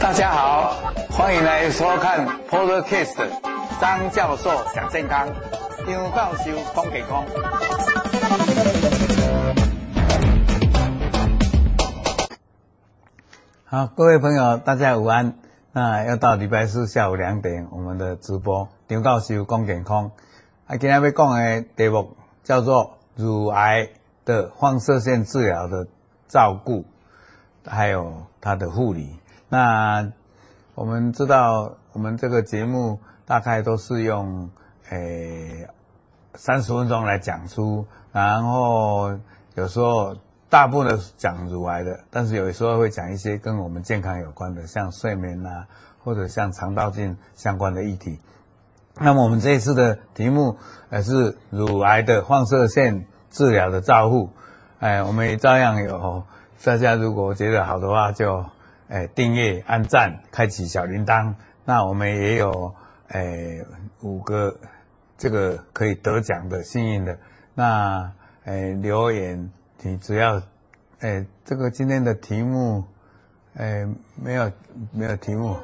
大家好，欢迎来收看 Podcast 张教授讲健康，张教授讲健康。好，各位朋友，大家午安。那要到礼拜四下午两点，我们的直播，张教授讲健康。啊，今天要讲的题目叫做乳癌的放射线治疗的照顾，还有他的护理。那我们知道，我们这个节目大概都是用诶三十分钟来讲出，然后有时候大部分的讲乳癌的，但是有时候会讲一些跟我们健康有关的，像睡眠啊，或者像肠道镜相关的议题。那么我们这一次的题目呃是乳癌的放射线治疗的照护，哎，我们也照样有，大家如果觉得好的话就。哎，订阅、按赞、开启小铃铛。那我们也有哎五个这个可以得奖的幸运的。那哎留言，你只要哎这个今天的题目哎没有没有题目。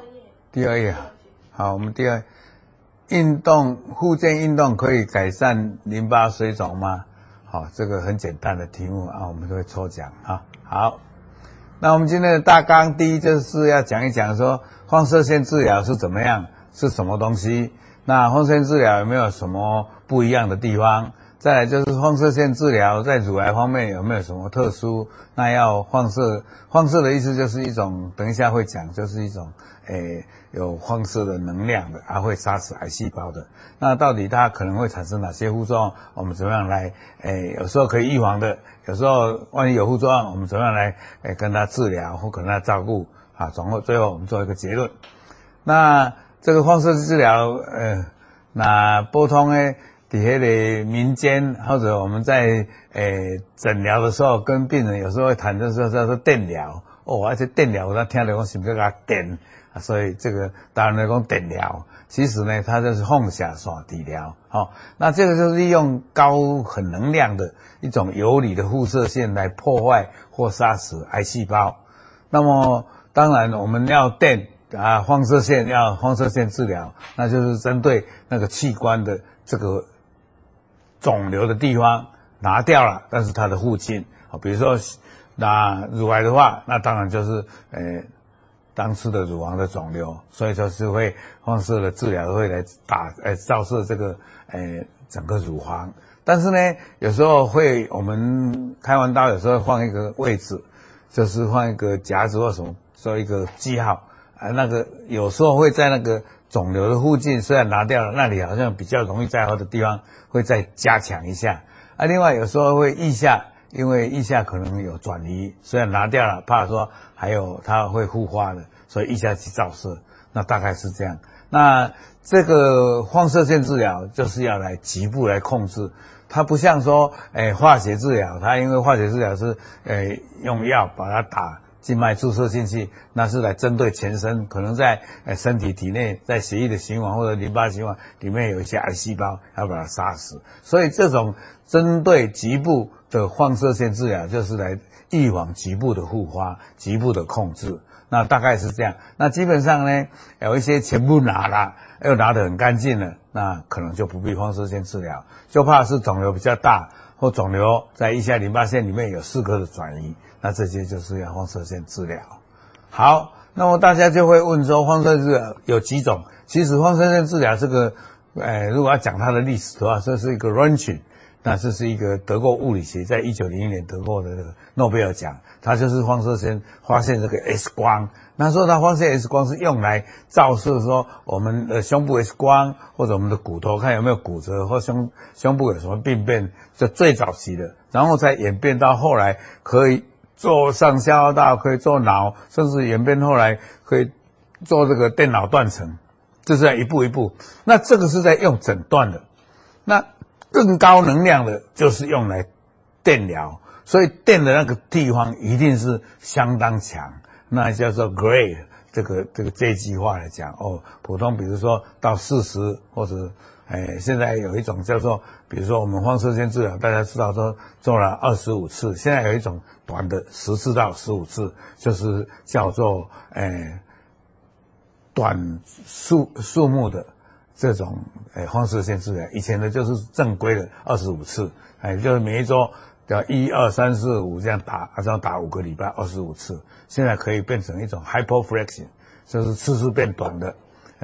第二页，好，我们第二运动复健运动可以改善淋巴水肿吗？好，这个很简单的题目啊，我们都会抽奖啊。好。那我们今天的大纲，第一就是要讲一讲说放射线治疗是怎么样，是什么东西？那放射线治疗有没有什么不一样的地方？再来就是放射线治疗在乳癌方面有没有什么特殊？那要放射，放射的意思就是一种，等一下会讲，就是一种，诶，有放射的能量的，还会杀死癌细胞的。那到底它可能会产生哪些副作用？我们怎么样来，诶，有时候可以预防的，有时候万一有副作用，我们怎么样来，诶，跟它治疗或跟它照顾？啊，总后最后我们做一个结论。那这个放射治疗，呃，那波通呢？底下的民间或者我们在诶诊疗的时候，跟病人有时候会谈的时候叫做电疗哦，而且电疗我听了讲是不是给他电？所以这个当然来讲电疗，其实呢它就是放射线治疗。好、那这个就是利用高很能量的一种游离的辐射线来破坏或杀死癌细胞。那么当然我们要电啊，放射线要放射线治疗，那就是针对那个器官的这个。肿瘤的地方拿掉了，但是它的附近，啊，比如说那乳癌的话，那当然就是呃当时的乳房的肿瘤，所以说是会放射的治疗会来打呃照射这个呃整个乳房，但是呢有时候会我们开完刀有时候换一个位置，就是换一个夹子或什么做一个记号啊，那个有时候会在那个。肿瘤的附近虽然拿掉了，那里好像比较容易再好的地方会再加强一下。啊，另外有时候会腋下，因为腋下可能有转移，虽然拿掉了，怕说还有它会复发的，所以腋下去照射。那大概是这样。那这个放射线治疗就是要来局部来控制，它不像说，诶，化学治疗，它因为化学治疗是，诶，用药把它打。静脉注射进去，那是来针对全身，可能在呃身体体内，在血液的循环或者淋巴循环里面有一些癌细胞，要把它杀死。所以这种针对局部的放射线治疗，就是来预防局部的复发、局部的控制。那大概是这样。那基本上呢，有一些全部拿了，又拿得很干净了，那可能就不必放射线治疗，就怕是肿瘤比较大，或肿瘤在腋下淋巴腺里面有四颗的转移。那这些就是要放射线治疗。好，那么大家就会问说，放射治疗有几种？其实放射线治疗这个，呃，如果要讲它的历史的话，这是一个 Röntgen，那这是一个德国物理学在一九零一年得过的诺贝尔奖，它就是放射线发现这个 X 光。那时候它发现 X 光是用来照射说我们的胸部 X 光，或者我们的骨头看有没有骨折或胸胸部有什么病变，这最早期的，然后再演变到后来可以。做上消化道可以做脑，甚至演变后来可以做这个电脑断层，这是在一步一步。那这个是在用诊断的，那更高能量的就是用来电疗，所以电的那个地方一定是相当强，那叫做 Gray 这个这个这句话来讲哦，普通比如说到四十或者。哎，现在有一种叫做，比如说我们放射线治疗，大家知道说做了二十五次，现在有一种短的十次到十五次，就是叫做哎短数数目的这种哎放射线治疗。以前的就是正规的二十五次，哎，就是每一周要一二三四五这样打，这样打五个礼拜二十五次，现在可以变成一种 hypoflexion，就是次数变短的。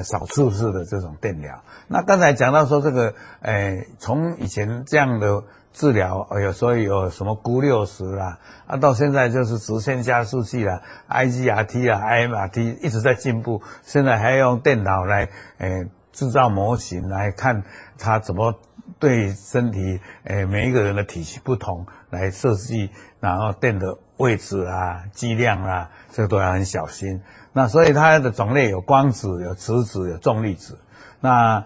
少次式的这种电疗，那刚才讲到说这个，诶、从以前这样的治疗，哎呦，所以有什么钴六十啦，啊，到现在就是直线加速器啦，IGRT 啦，IMRT 一直在进步，现在还要用电脑来，诶、制造模型来看它怎么对身体，诶、每一个人的体系不同来设计，然后电的位置啊、剂量啊，这个都要很小心。那所以它的种类有光子、有质子、有重粒子。那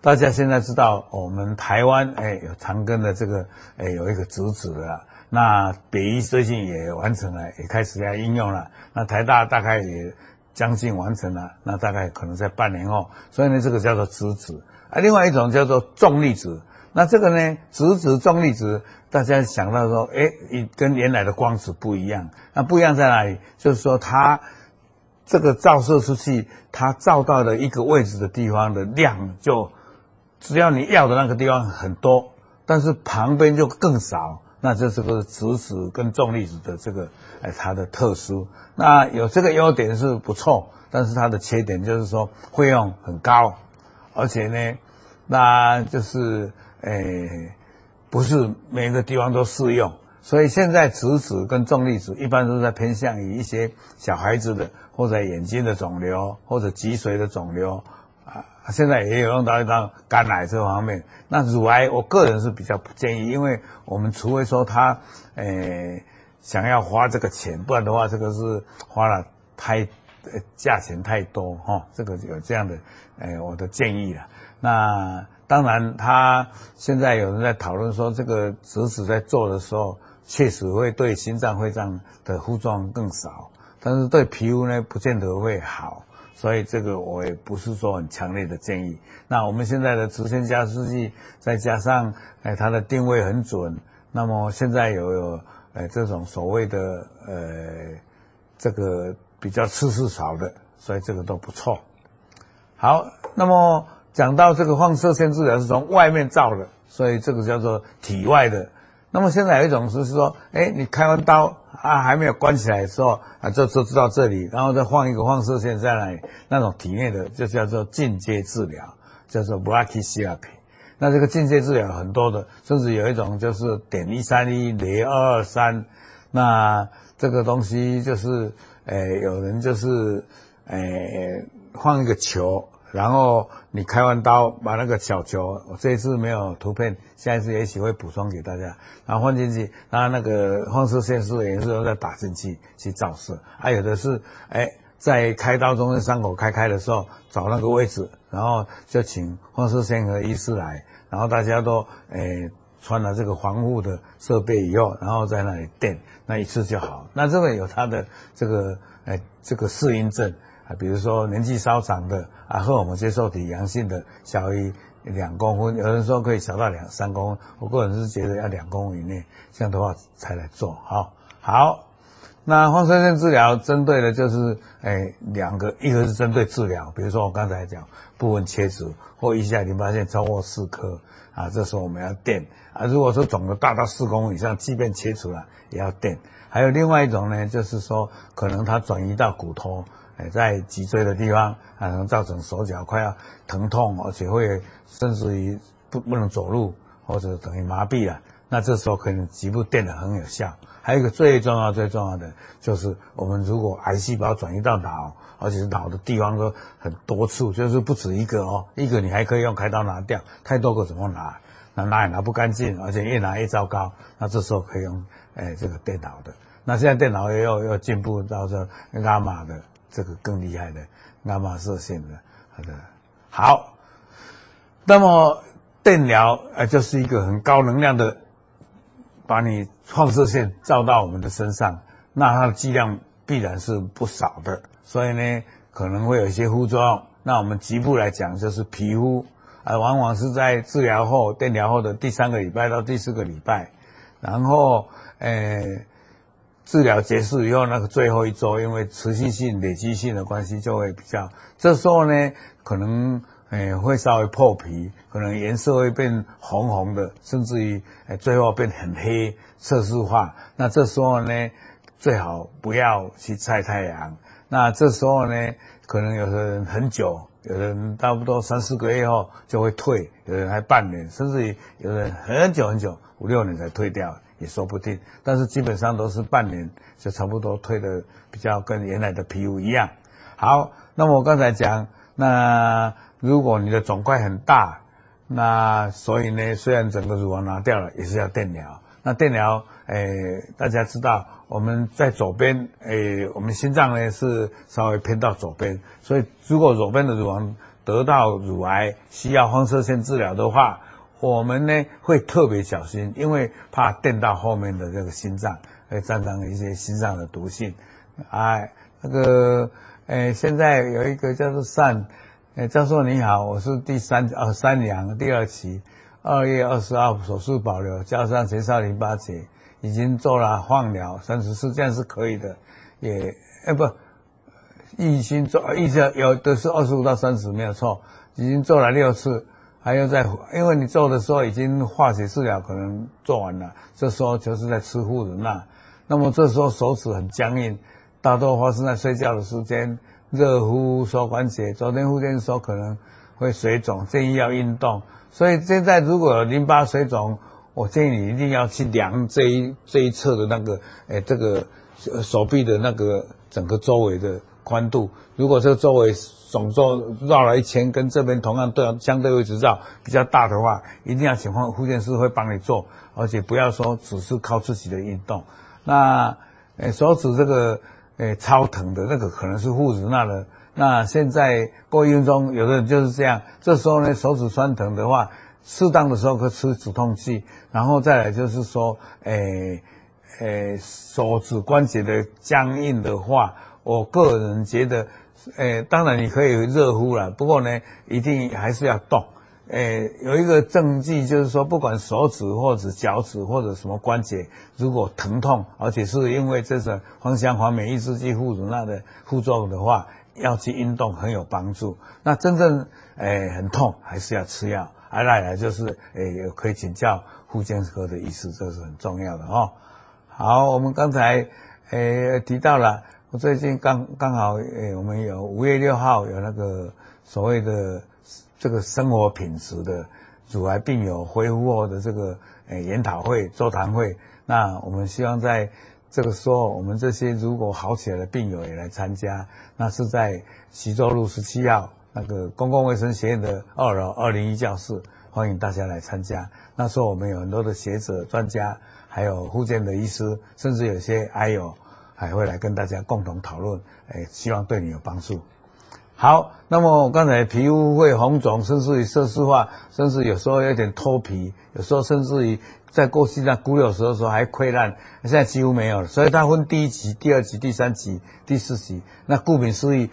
大家现在知道，我们台湾哎有长庚的这个哎有一个质子的。那北医最近也完成了，也开始要应用了。那台大大概也将近完成了，那大概可能在半年后。所以呢，这个叫做质子啊。另外一种叫做重粒子。那这个呢，质子、重粒子，大家想到说，哎，跟原来的光子不一样。那不一样在哪里？就是说它。这个照射出去，它照到的一个位置的地方的量就，只要你要的那个地方很多，但是旁边就更少，那这是个质子跟重粒子的这个，哎，它的特殊。那有这个优点是不错，但是它的缺点就是说费用很高，而且呢，那就是，哎，不是每个地方都适用。所以现在质子跟重粒子一般都在偏向于一些小孩子的，或者眼睛的肿瘤，或者脊髓的肿瘤，啊，现在也有用到一到肝癌这方面。那乳癌，我个人是比较不建议，因为我们除非说他，诶，想要花这个钱，不然的话，这个是花了太，呃，价钱太多哈，这个有这样的，诶，我的建议了。那当然，他现在有人在讨论说，这个质子在做的时候。确实会对心脏、肺脏的副作用更少，但是对皮肤呢，不见得会好，所以这个我也不是说很强烈的建议。那我们现在的直线加速器，再加上哎它的定位很准，那么现在有有哎这种所谓的呃这个比较次数少的，所以这个都不错。好，那么讲到这个放射线治疗是从外面照的，所以这个叫做体外的。那么现在有一种是说，哎，你开完刀啊，还没有关起来的时候啊，就就知道这里，然后再放一个放射线在那里，那种体内的就叫做进阶治疗，叫做 brachytherapy。那这个进阶治疗很多的，甚至有一种就是点一三一，零二二三。那这个东西就是，哎，有人就是，哎，放一个球。然后你开完刀，把那个小球，这一次没有图片，下一次也许会补充给大家。然后放进去，然后那个放射线是也是都在打进去去照射。还、有的是，哎，在开刀中的伤口开开的时候找那个位置，然后就请放射线科医师来，然后大家都哎穿了这个防护的设备以后，然后在那里垫，那一次就好。那这个有它的这个哎这个适应症。比如说年纪稍长的啊，荷尔蒙接受体阳性的，小于两公分，有人说可以小到两三公分，我个人是觉得要两公分以内，这样的话才来做。好，好，那放射线治疗针对的就是，哎，两个，一个是针对治疗，比如说我刚才讲部分切除或腋下淋巴腺超过四颗啊，这时候我们要电啊。如果说肿瘤大到四公分以上，即便切除了也要电。还有另外一种呢，就是说可能它转移到骨头。在脊椎的地方，可能造成手脚快要疼痛，而且会甚至于不不能走路，或者等于麻痹了。那这时候可能局部电的很有效。还有一个最重要、最重要的，就是我们如果癌细胞转移到脑，而且是脑的地方都很多处，就是不止一个哦，一个你还可以用开刀拿掉，太多个怎么拿？那拿也拿不干净，而且越拿越糟糕。那这时候可以用哎这个电脑的。那现在电脑也有有进步到这伽马的。这个更厉害的，伽马射线的，好的，好。那么电疗呃，就是一个很高能量的，把你放射线照到我们的身上，那它的剂量必然是不少的，所以呢，可能会有一些副作用。那我们局部来讲，就是皮肤啊，往往是在治疗后、电疗后的第三个礼拜到第四个礼拜，然后，诶，治疗结束以后，那个最后一周，因为持续性、累积性的关系，就会比较，这时候呢，可能诶会稍微破皮，可能颜色会变红红的，甚至于诶最后变很黑、色素化。那这时候呢，最好不要去晒太阳。那这时候呢，可能有的人很久。有的人差不多三四个月后就会退，有人还半年，甚至于有人很久很久五六年才退掉，也说不定。但是基本上都是半年就差不多退的比较跟原来的皮肤一样。好，那么我刚才讲，那如果你的肿块很大，那所以呢，虽然整个乳房拿掉了，也是要电疗。那电疗，诶，大家知道。我们在左边，诶，我们心脏呢是稍微偏到左边，所以如果左边的乳房得到乳癌，需要放射线治疗的话，我们呢会特别小心，因为怕电到后面的这个心脏，会造成一些心脏的毒性。哎，那个，诶，现在有一个叫做善，诶，教授你好，我是第三呃三阳第二期，二月二十号手术保留，加上前哨淋巴结。已经做了放疗，三十四这样是可以的，也哎不，已经做，一直有的是二十五到三十没有错，已经做了六次，还要在，因为你做的时候已经化学治疗可能做完了，这时候就是在吃护忍那，那么这时候手指很僵硬，大多发生在睡觉的时间，热敷手关节，昨天复健的时候可能会水肿，建议要运动，所以现在如果有淋巴水肿。我建议你一定要去量这一这一侧的那个，诶，这个手臂的那个整个周围的宽度。如果这个周围总共绕了一圈，跟这边同样对相对位置绕比较大的话，一定要请护护健师会帮你做，而且不要说只是靠自己的运动。那诶手指这个诶超疼的那个可能是护指那的。那现在过程中有的人就是这样，这时候呢手指酸疼的话。适当的时候可以吃止痛剂，然后再来就是说，诶诶，手指关节的僵硬的话，我个人觉得，诶，当然你可以热敷了，不过呢，一定还是要动。诶，有一个证据就是说，不管手指或者脚趾或者什么关节，如果疼痛，而且是因为这种芳香环酶抑制剂护乳那的副作用的话，要去运动很有帮助。那真正诶很痛，还是要吃药。来来来，就是诶，可以请教复健科的医师，这是很重要的哦。好，我们刚才诶提到了，我最近刚刚好诶，我们有五月六号有那个所谓的这个生活品质的乳癌病友恢复后的这个诶研讨会座谈会。那我们希望在这个时候，我们这些如果好起来的病友也来参加。那是在徐州路十七号。那个公共卫生学院的二楼二零一教室，欢迎大家来参加。那时候我们有很多的学者、专家，还有复健的医师，甚至有些癌友还会来跟大家共同讨论。哎，希望对你有帮助。好，那么我刚才皮肤会红肿，甚至于色素化，甚至有时候有点脱皮，有时候甚至于在过去那古有时候时候还溃烂，现在几乎没有了。所以它分第一级、第二级、第三级、第四级。那顾名思义。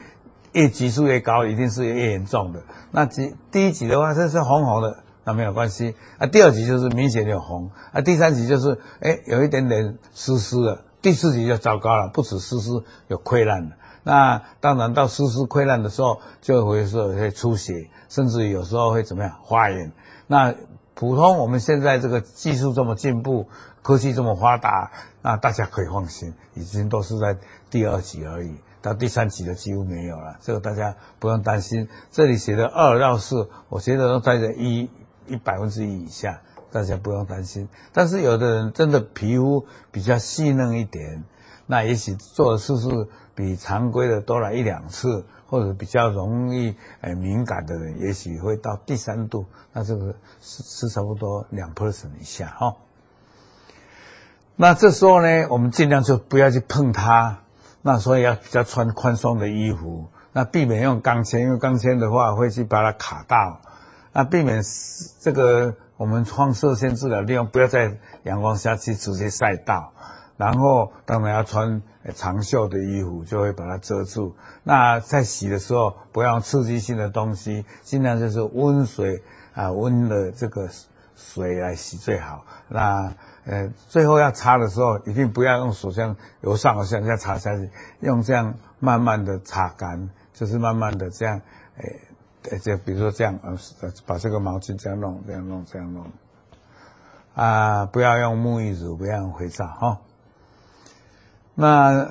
越级数越高，一定是越严重的。那级第一级的话，这是红红的，那没有关系。啊，第二级就是明显有红，啊，第三级就是哎有一点点湿湿的，第四级就糟糕了，不止湿湿，有溃烂了。那当然到湿湿溃烂的时候，就会说会出血，甚至有时候会怎么样发炎。那普通我们现在这个技术这么进步，科技这么发达，那大家可以放心，已经都是在第二级而已。到第三级的几乎没有了，这个大家不用担心。这里写的二到四，我觉得都在这一一百分之一以下，大家不用担心。但是有的人真的皮肤比较细嫩一点，那也许做的次数比常规的多了一两次，或者比较容易诶敏感的人，也许会到第三度，那这个是是差不多两 percent 以下哈。那这时候呢，我们尽量就不要去碰它。那所以要比较穿宽松的衣服，那避免用钢签，因为钢签的话会去把它卡到。那避免这个我们放射线治疗利用不要在阳光下去直接晒到。然后当然要穿长袖的衣服，就会把它遮住。那在洗的时候，不要用刺激性的东西，尽量就是温水啊，温的这个水来洗最好。那呃，最后要擦的时候，一定不要用手这样由上而下这样擦下去，用这样慢慢的擦干，就是慢慢的这样，诶，就比如说这样，呃，把这个毛巾这样弄，这样弄，这样弄。啊，不要用沐浴乳，不要用肥皂哈。哦那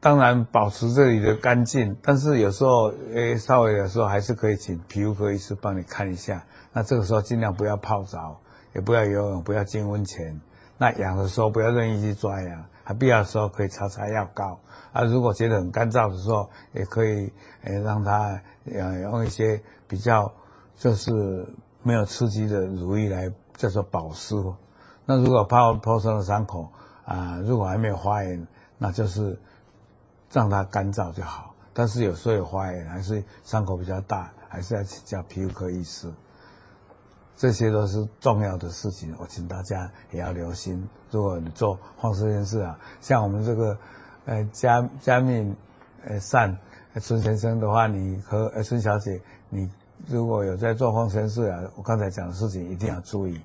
当然保持这里的干净，但是有时候诶稍微有时候还是可以请皮肤科医师帮你看一下。那这个时候尽量不要泡澡，也不要游泳，不要进温泉。那痒的时候不要任意去抓痒，还必要的时候可以擦擦药膏。啊，如果觉得很干燥的时候，也可以诶让它呃用一些比较就是没有刺激的乳液来叫做保湿。那如果泡泡伤的伤口啊，如果还没有发炎。那就是让它干燥就好，但是有时候有发炎，还是伤口比较大，还是要请教皮肤科医师。这些都是重要的事情，我请大家也要留心。如果你做放射线治疗，像我们这个呃加加密呃善孙先生的话，你和呃孙小姐，你如果有在做放射治疗，我刚才讲的事情一定要注意。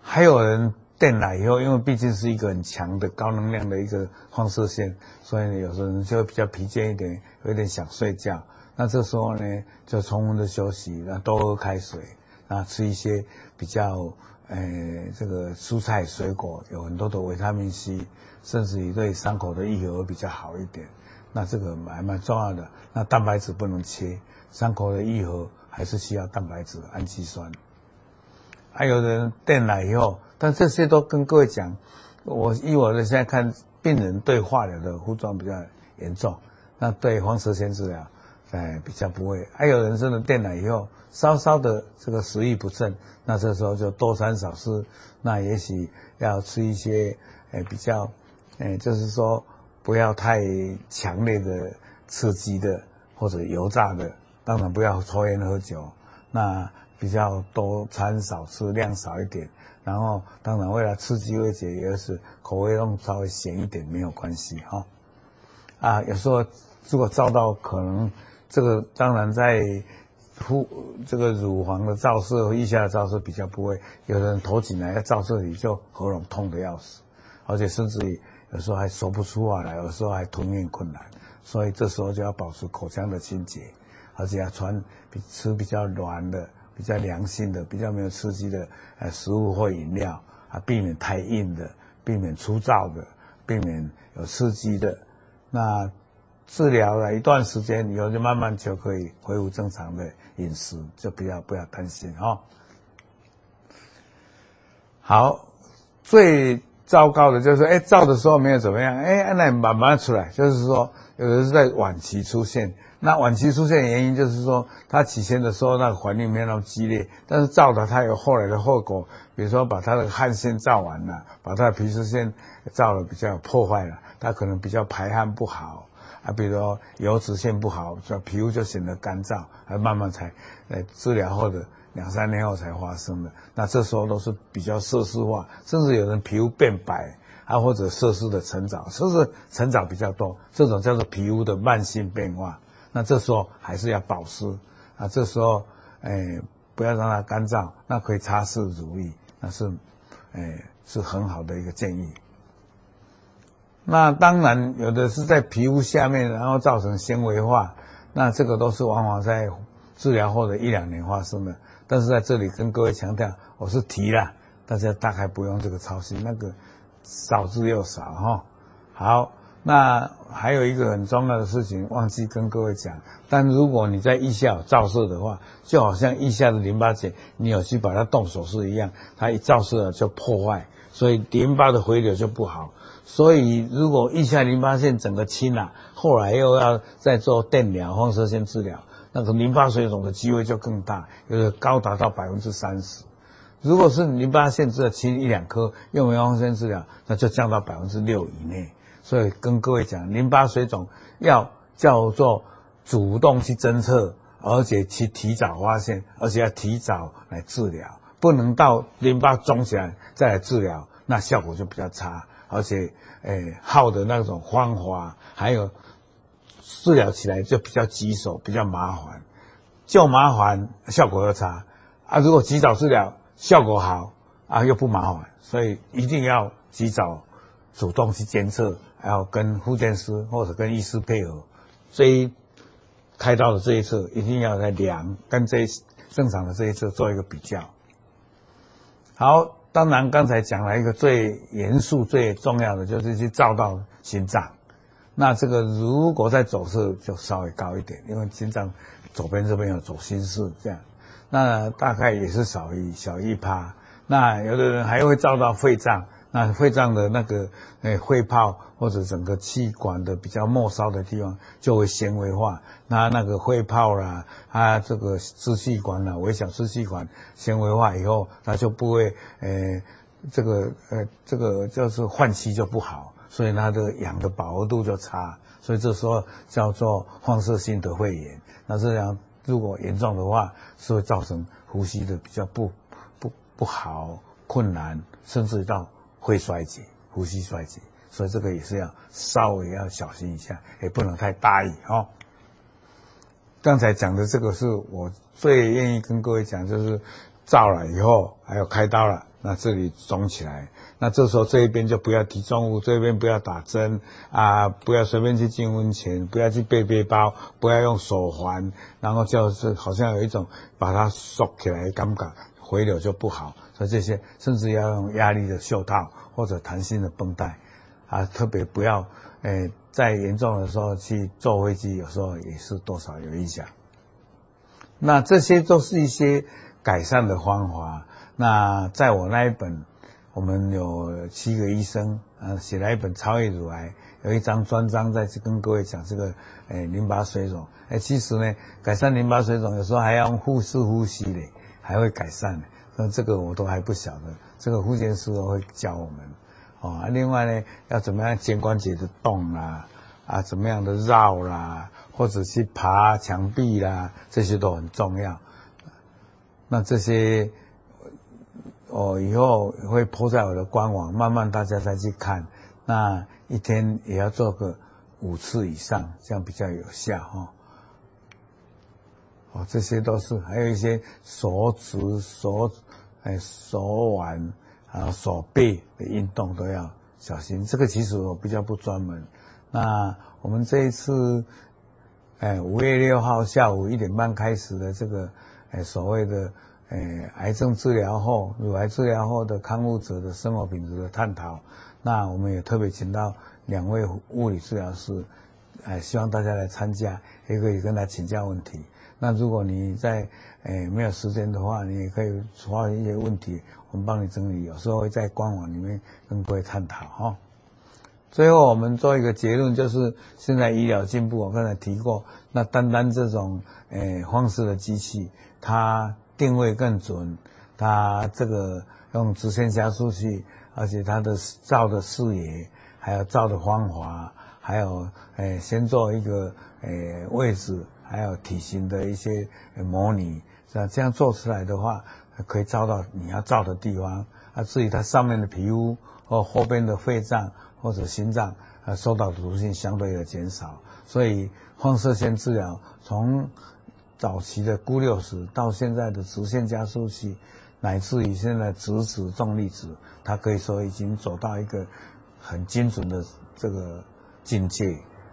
还有人。电来以后，因为毕竟是一个很强的高能量的一个放射线，所以呢，有时候人就会比较疲倦一点，有点想睡觉。那这时候呢，就充分的休息，那多喝开水，那吃一些比较呃这个蔬菜水果，有很多的维他命 C，甚至于对伤口的愈合比较好一点。那这个还蛮重要的。那蛋白质不能切，伤口的愈合还是需要蛋白质、氨基酸。还有人电来以后。但这些都跟各位讲，我以我的现在看，病人对化疗的副作用比较严重，那对放射线治疗，哎比较不会。还有人真的电了以后，稍稍的这个食欲不振，那这时候就多餐少吃，那也许要吃一些，哎比较，哎就是说不要太强烈的刺激的或者油炸的，当然不要抽烟喝酒，那比较多餐少吃，量少一点。然后，当然为了刺激味觉，也是口味弄稍微咸一点没有关系哈。啊，有时候如果照到可能这个，当然在腹这个乳房的照射和腋下的照射比较不会，有的人头颈来要照射里就喉咙痛的要死，而且甚至于有时候还说不出话来，有时候还吞咽困难，所以这时候就要保持口腔的清洁，而且要穿比吃比较软的。比较良性的、比较没有刺激的呃食物或饮料啊，避免太硬的，避免粗糙的，避免有刺激的。那治疗了一段时间以后，就慢慢就可以恢复正常的饮食，就不要不要担心哈。好，最糟糕的就是说哎，照的时候没有怎么样，哎，那慢慢出来，就是说有的是在晚期出现。那晚期出现的原因就是说，他起先的时候那个环境没有那么激烈，但是照的他有后来的后果，比如说把他的汗腺照完了，把他的皮脂腺照的比较破坏了，他可能比较排汗不好啊，比如说油脂腺不好，所以皮肤就显得干燥，还慢慢才呃治疗后的两三年后才发生的。那这时候都是比较色素化，甚至有人皮肤变白啊，或者色素的沉着，色素沉着比较多，这种叫做皮肤的慢性变化。那这时候还是要保湿啊，这时候，哎，不要让它干燥，那可以擦拭乳液，那是，哎，是很好的一个建议。那当然有的是在皮肤下面，然后造成纤维化，那这个都是往往在治疗后的一两年发生的。但是在这里跟各位强调，我是提了，大家大概不用这个操心，那个少之又少哈。好。那还有一个很重要的事情忘记跟各位讲，但如果你在腋下有照射的话，就好像腋下的淋巴结，你有去把它动手术一样，它一照射就破坏，所以淋巴的回流就不好。所以如果腋下淋巴腺整个清了，后来又要再做电疗、放射线治疗，那个淋巴水肿的机会就更大，有的高达到百分之三十。如果是淋巴腺只有清一两颗，用完放射线治疗，那就降到百分之六以内。所以跟各位讲，淋巴水肿要叫做主动去侦测，而且去提早发现，而且要提早来治疗，不能到淋巴肿起来再来治疗，那效果就比较差，而且诶耗的那种方法，还有治疗起来就比较棘手，比较麻烦，就麻烦效果又差啊。如果及早治疗效果好啊，又不麻烦，所以一定要及早主动去监测，还要跟复健师或者跟医师配合，这一开刀的这一侧一定要来量，跟这正常的这一侧做一个比较。好。当然，刚才讲了一个最严肃、最重要的，就是去照到心脏。那这个如果在走势就稍微高一点，因为心脏左边这边有左心室，这样，那大概也是少一小一趴。那有的人还会照到肺脏。那肺脏的那个诶肺泡或者整个气管的比较末梢的地方就会纤维化，那那个肺泡啦，它这个支气管啦，微小支气管纤维化以后，它就不会诶这个呃这个就是换气就不好，所以它的氧的饱和度就差，所以这时候叫做放射性的肺炎。那这样如果严重的话，是会造成呼吸的比较不不不好困难，甚至到。会衰竭，呼吸衰竭，所以这个也是要稍微要小心一下，也不能太大意哦。刚才讲的这个是我最愿意跟各位讲，就是照了以后还有开刀了，那这里肿起来，那这时候这一边就不要提重物，这边不要打针啊，不要随便去进温泉，不要去背背包，不要用手环，然后就是好像有一种把它缩起来感觉，回流就不好。所以这些甚至要用压力的袖套或者弹性的绷带，啊，特别不要，诶，在严重的时候去坐飞机，有时候也是多少有影响。那这些都是一些改善的方法。那在我那一本，我们有七个医生，呃，写了一本《超越乳癌》，有一张专章在跟各位讲这个，诶，淋巴水肿。诶，其实呢，改善淋巴水肿有时候还要用腹式呼吸的，还会改善的。那这个我都还不晓得，这个复健师会教我们，哦，另外呢，要怎么样肩关节的动啦，啊，怎么样的绕啦，或者去爬墙壁啦，这些都很重要。那这些，我以后会铺在我的官网，慢慢大家再去看。那一天也要做个五次以上，这样比较有效哈。哦，这些都是，还有一些手指、手，哎，手腕，还有手背的运动都要小心。这个其实我比较不专门。那我们这一次，哎，五月六号下午一点半开始的这个，哎，所谓的，哎，癌症治疗后、乳癌治疗后的康复者的生活品质的探讨。那我们也特别请到两位物理治疗师，哎，希望大家来参加，也可以跟他请教问题。那如果你在诶、没有时间的话，你也可以发一些问题，我们帮你整理。有时候会在官网里面跟各位探讨哈。最后我们做一个结论，就是现在医疗进步，我刚才提过，那单单这种诶、方式的机器，它定位更准，它这个用直线加速器，而且它的照的视野，还有照的方法，还有诶、先做一个诶、位置。还有体型的一些模拟，这样做出来的话，可以照到你要照的地方。啊，至于它上面的皮肤或后边的肺脏或者心脏，啊，受到的毒性相对的减少。所以放射线治疗从早期的钴六十到现在的直线加速器，乃至于现在质子重粒子，它可以说已经走到一个很精准的这个境界。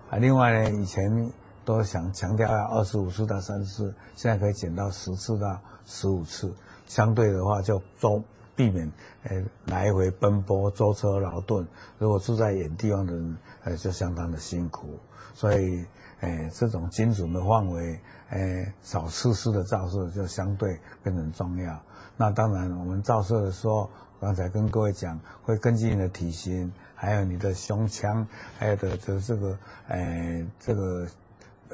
啊，另外呢，以前。都想强调要二十五次到三十次，现在可以减到十次到十五次。相对的话，就都避免呃来回奔波、舟车劳顿。如果住在远地方的人，呃就相当的辛苦。所以，呃这种精准的范围，呃少次数的照射就相对变成重要。那当然，我们照射的时候，刚才跟各位讲，会根据你的体型，还有你的胸腔，还有的的这个，呃这个。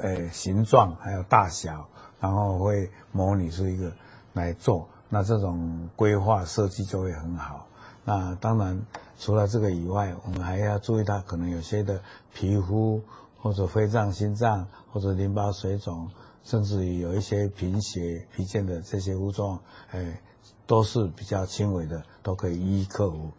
诶，形状还有大小，然后会模拟出一个来做，那这种规划设计就会很好。那当然，除了这个以外，我们还要注意到可能有些的皮肤或者肺脏、心脏或者淋巴水肿，甚至于有一些贫血、疲倦的这些症状，诶，都是比较轻微的，都可以一一克服。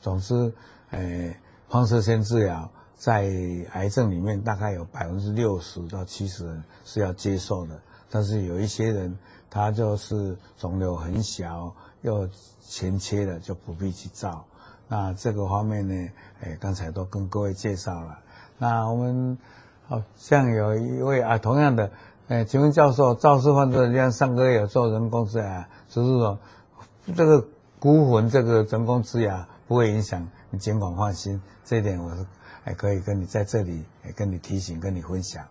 总之，诶，放射线治疗在癌症里面大概有百分之六十到七十人是要接受的，但是有一些人他就是肿瘤很小又前切的就不必去照。那这个方面呢，诶，刚才都跟各位介绍了。那我们好像有一位啊，同样的，哎，请问教授，肇事患者像上个月有做人工植牙，就是说这个骨粉这个人工植牙不会影响，你尽管放心，这一点我是还可以跟你在这里跟你提醒，跟你分享。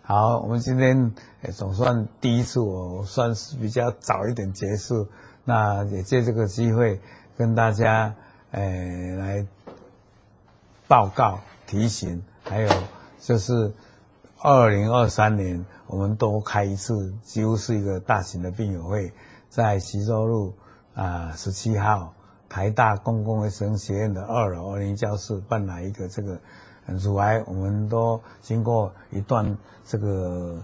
好，我们今天总算第一次，我算是比较早一点结束，那也借这个机会跟大家诶来报告提醒，还有就是。二零二三年，我们多开一次，几乎是一个大型的病友会，在徐州路啊十七号台大公共卫生学院的二楼二零教室办了一个这个乳癌，我们都经过一段这个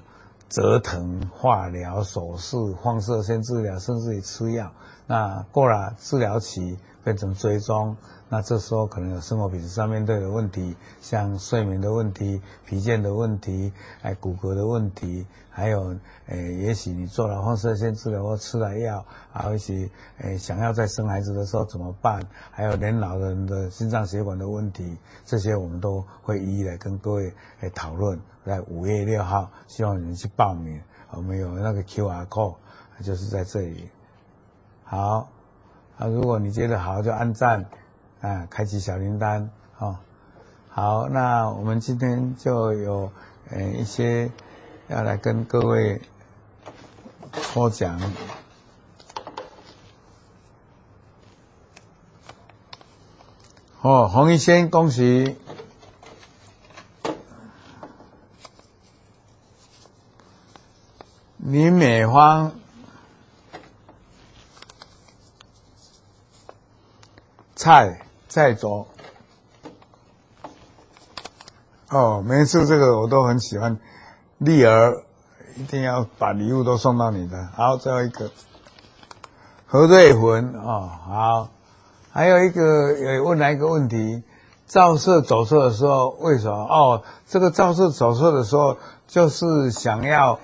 折腾、化疗、手术、放射线治疗，甚至于吃药，那过了治疗期，变成追踪。那这时候可能有生活品质上面对的问题，像睡眠的问题、疲倦的问题、哎骨骼的问题，还有诶，也许你做了放射线治疗或吃了药，啊，也许诶想要再生孩子的时候怎么办？还有年老人的心脏血管的问题，这些我们都会一一来跟各位来讨论。在五月六号，希望你们去报名，我们有那个 QR code，就是在这里。好，啊，如果你觉得好，就按赞。啊，开启小铃铛，哦，好，那我们今天就有呃一些要来跟各位抽奖，哦，洪医生，恭喜，你美方。菜。再走哦，每次这个我都很喜欢。丽儿一定要把礼物都送到你的。好，最后一个何瑞魂哦，好，还有一个也问来一个问题：照射走错的时候为什么？哦，这个照射走错的时候就是想要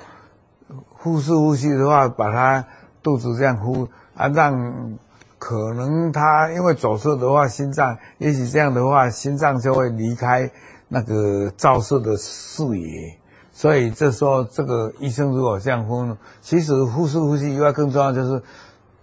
腹式呼吸的话，把它肚子这样呼啊让。可能他因为走射的话，心脏也许这样的话，心脏就会离开那个照射的视野，所以这时候这个医生如果这样分，其实腹式呼吸以外更重要就是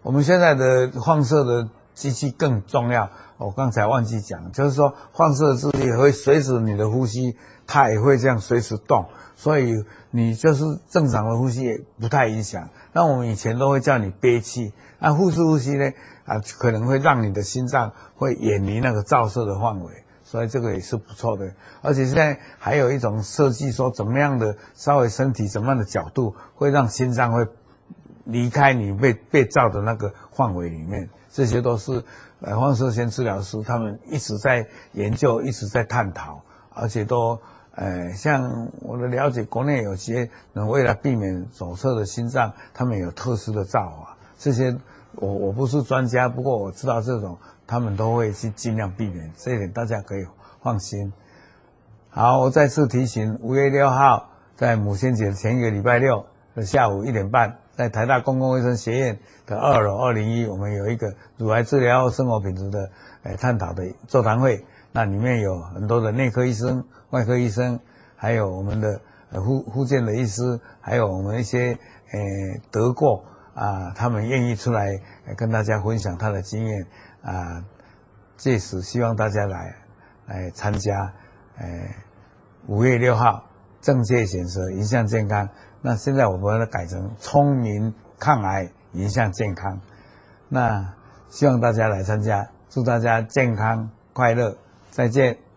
我们现在的放射的机器更重要。我刚才忘记讲，就是说放射的机器会随着你的呼吸，它也会这样随时动，所以你就是正常的呼吸也不太影响。那我们以前都会叫你憋气，那腹式呼吸呢？啊，可能会让你的心脏会远离那个照射的范围，所以这个也是不错的。而且现在还有一种设计，说怎么样的稍微身体怎么样的角度，会让心脏会离开你被被照的那个范围里面。这些都是呃放射线治疗师他们一直在研究，一直在探讨，而且都呃像我的了解，国内有些人为了避免左侧的心脏，他们有特殊的造法，这些。我我不是专家，不过我知道这种他们都会去尽量避免，这一点大家可以放心。好，我再次提醒，五月六号在母亲节前一个礼拜六的下午一点半，在台大公共卫生学院的二楼二零一，我们有一个乳癌治疗生活品质的诶探讨的座谈会。那里面有很多的内科医生、外科医生，还有我们的呃复复健的医师，还有我们一些诶得过。啊，他们愿意出来跟大家分享他的经验啊，届时希望大家来来参加。哎，五月六号正确选择迎向健康。那现在我们把它改成聪明抗癌迎向健康。那希望大家来参加，祝大家健康快乐，再见。